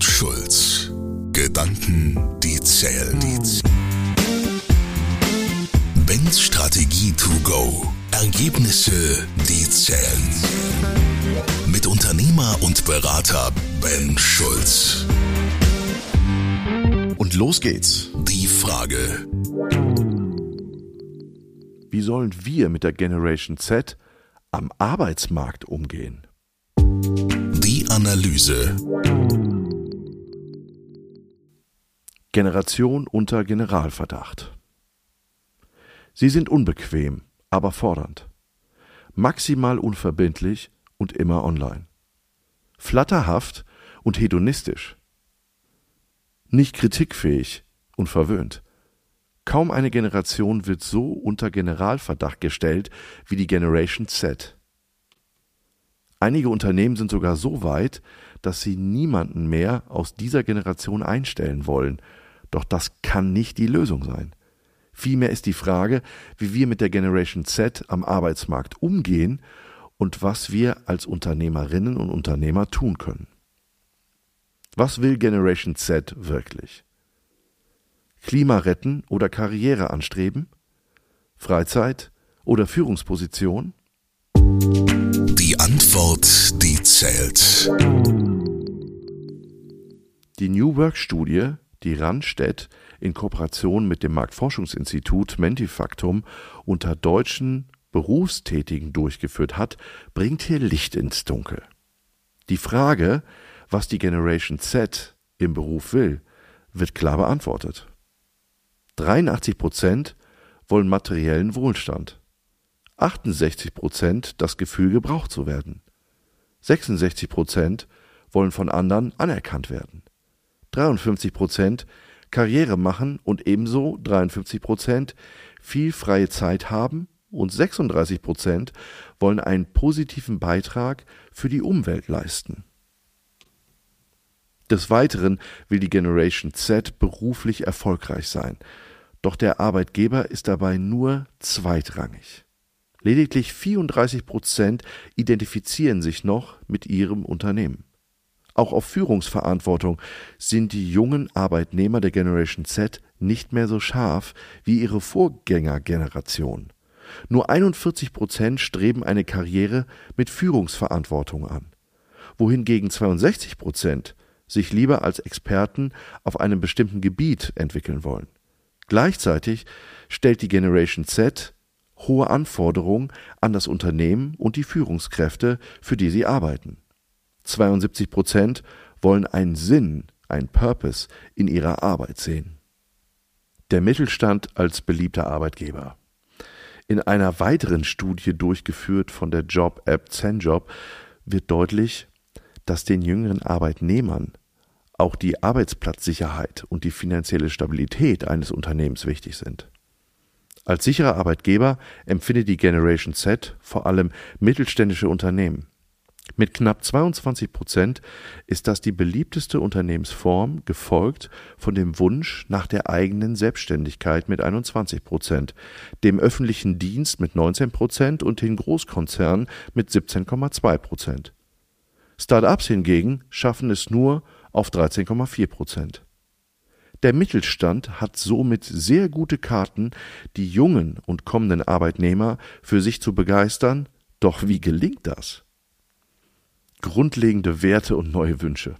und Schulz. Gedanken, die zählen. Ben's Strategie to go. Ergebnisse, die zählen. Mit Unternehmer und Berater Ben Schulz. Und los geht's. Die Frage. Wie sollen wir mit der Generation Z am Arbeitsmarkt umgehen? Die Analyse. Generation unter Generalverdacht. Sie sind unbequem, aber fordernd. Maximal unverbindlich und immer online. Flatterhaft und hedonistisch. Nicht kritikfähig und verwöhnt. Kaum eine Generation wird so unter Generalverdacht gestellt wie die Generation Z. Einige Unternehmen sind sogar so weit, dass sie niemanden mehr aus dieser Generation einstellen wollen. Doch das kann nicht die Lösung sein. Vielmehr ist die Frage, wie wir mit der Generation Z am Arbeitsmarkt umgehen und was wir als Unternehmerinnen und Unternehmer tun können. Was will Generation Z wirklich? Klima retten oder Karriere anstreben? Freizeit oder Führungsposition? Die Antwort, die zählt. Die New Work Studie, die Randstedt in Kooperation mit dem Marktforschungsinstitut Mentifactum unter deutschen Berufstätigen durchgeführt hat, bringt hier Licht ins Dunkel. Die Frage, was die Generation Z im Beruf will, wird klar beantwortet. 83 Prozent wollen materiellen Wohlstand, 68 Prozent das Gefühl, gebraucht zu werden, 66 Prozent wollen von anderen anerkannt werden, 53 Prozent Karriere machen und ebenso 53 Prozent viel freie Zeit haben und 36 Prozent wollen einen positiven Beitrag für die Umwelt leisten. Des Weiteren will die Generation Z beruflich erfolgreich sein, doch der Arbeitgeber ist dabei nur zweitrangig. Lediglich 34 Prozent identifizieren sich noch mit ihrem Unternehmen. Auch auf Führungsverantwortung sind die jungen Arbeitnehmer der Generation Z nicht mehr so scharf wie ihre Vorgängergeneration. Nur 41 Prozent streben eine Karriere mit Führungsverantwortung an, wohingegen 62 Prozent sich lieber als Experten auf einem bestimmten Gebiet entwickeln wollen. Gleichzeitig stellt die Generation Z hohe Anforderungen an das Unternehmen und die Führungskräfte, für die sie arbeiten. 72 Prozent wollen einen Sinn, ein Purpose in ihrer Arbeit sehen. Der Mittelstand als beliebter Arbeitgeber. In einer weiteren Studie durchgeführt von der Job-App ZenJob wird deutlich, dass den jüngeren Arbeitnehmern auch die Arbeitsplatzsicherheit und die finanzielle Stabilität eines Unternehmens wichtig sind. Als sicherer Arbeitgeber empfindet die Generation Z vor allem mittelständische Unternehmen. Mit knapp 22 Prozent ist das die beliebteste Unternehmensform, gefolgt von dem Wunsch nach der eigenen Selbstständigkeit mit 21 Prozent, dem öffentlichen Dienst mit 19 Prozent und den Großkonzernen mit 17,2 Prozent. Start-ups hingegen schaffen es nur auf 13,4 Prozent. Der Mittelstand hat somit sehr gute Karten, die jungen und kommenden Arbeitnehmer für sich zu begeistern, doch wie gelingt das? Grundlegende Werte und neue Wünsche.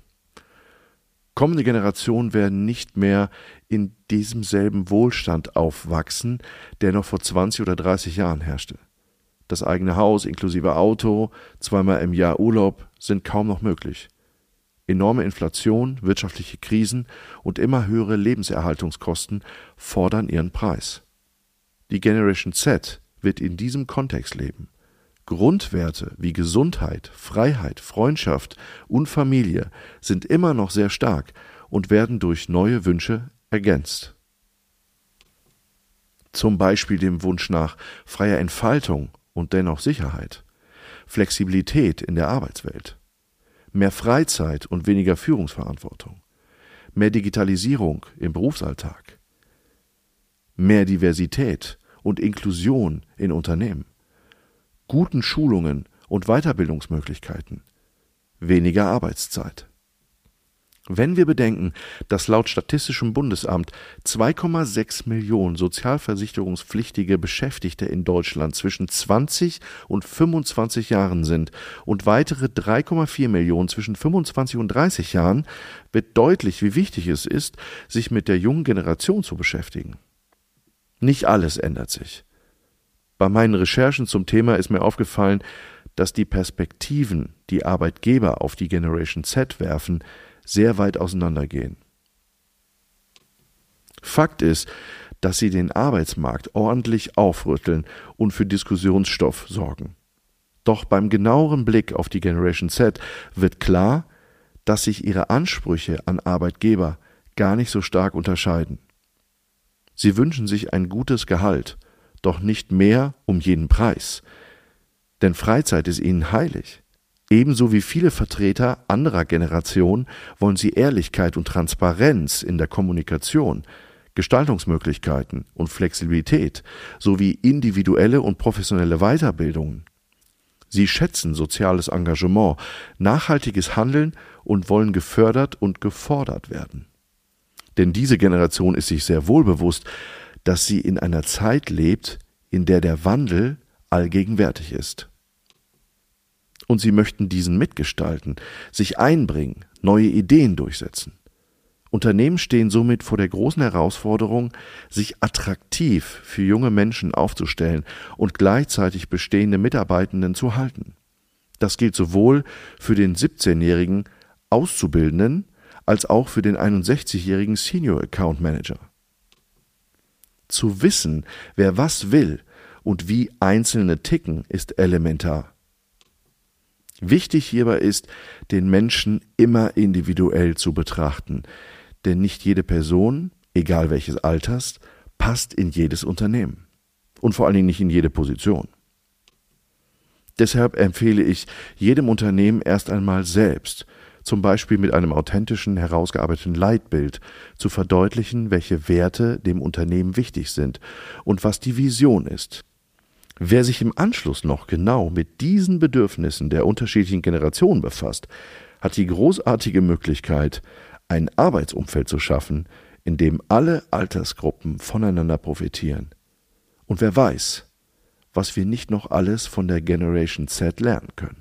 Kommende Generationen werden nicht mehr in diesem selben Wohlstand aufwachsen, der noch vor 20 oder 30 Jahren herrschte. Das eigene Haus inklusive Auto, zweimal im Jahr Urlaub sind kaum noch möglich. Enorme Inflation, wirtschaftliche Krisen und immer höhere Lebenserhaltungskosten fordern ihren Preis. Die Generation Z wird in diesem Kontext leben. Grundwerte wie Gesundheit, Freiheit, Freundschaft und Familie sind immer noch sehr stark und werden durch neue Wünsche ergänzt. Zum Beispiel dem Wunsch nach freier Entfaltung und dennoch Sicherheit, Flexibilität in der Arbeitswelt, mehr Freizeit und weniger Führungsverantwortung, mehr Digitalisierung im Berufsalltag, mehr Diversität und Inklusion in Unternehmen guten Schulungen und Weiterbildungsmöglichkeiten, weniger Arbeitszeit. Wenn wir bedenken, dass laut Statistischem Bundesamt 2,6 Millionen sozialversicherungspflichtige Beschäftigte in Deutschland zwischen 20 und 25 Jahren sind und weitere 3,4 Millionen zwischen 25 und 30 Jahren, wird deutlich, wie wichtig es ist, sich mit der jungen Generation zu beschäftigen. Nicht alles ändert sich. Bei meinen Recherchen zum Thema ist mir aufgefallen, dass die Perspektiven, die Arbeitgeber auf die Generation Z werfen, sehr weit auseinandergehen. Fakt ist, dass sie den Arbeitsmarkt ordentlich aufrütteln und für Diskussionsstoff sorgen. Doch beim genaueren Blick auf die Generation Z wird klar, dass sich ihre Ansprüche an Arbeitgeber gar nicht so stark unterscheiden. Sie wünschen sich ein gutes Gehalt, doch nicht mehr um jeden Preis. Denn Freizeit ist ihnen heilig. Ebenso wie viele Vertreter anderer Generationen wollen sie Ehrlichkeit und Transparenz in der Kommunikation, Gestaltungsmöglichkeiten und Flexibilität sowie individuelle und professionelle Weiterbildungen. Sie schätzen soziales Engagement, nachhaltiges Handeln und wollen gefördert und gefordert werden. Denn diese Generation ist sich sehr wohl bewusst, dass sie in einer Zeit lebt, in der der Wandel allgegenwärtig ist und sie möchten diesen mitgestalten, sich einbringen, neue Ideen durchsetzen. Unternehmen stehen somit vor der großen Herausforderung, sich attraktiv für junge Menschen aufzustellen und gleichzeitig bestehende Mitarbeitenden zu halten. Das gilt sowohl für den 17-jährigen Auszubildenden als auch für den 61-jährigen Senior Account Manager. Zu wissen, wer was will und wie Einzelne ticken, ist elementar. Wichtig hierbei ist, den Menschen immer individuell zu betrachten, denn nicht jede Person, egal welches Alters, passt in jedes Unternehmen und vor allen Dingen nicht in jede Position. Deshalb empfehle ich jedem Unternehmen erst einmal selbst, zum Beispiel mit einem authentischen, herausgearbeiteten Leitbild, zu verdeutlichen, welche Werte dem Unternehmen wichtig sind und was die Vision ist. Wer sich im Anschluss noch genau mit diesen Bedürfnissen der unterschiedlichen Generationen befasst, hat die großartige Möglichkeit, ein Arbeitsumfeld zu schaffen, in dem alle Altersgruppen voneinander profitieren. Und wer weiß, was wir nicht noch alles von der Generation Z lernen können.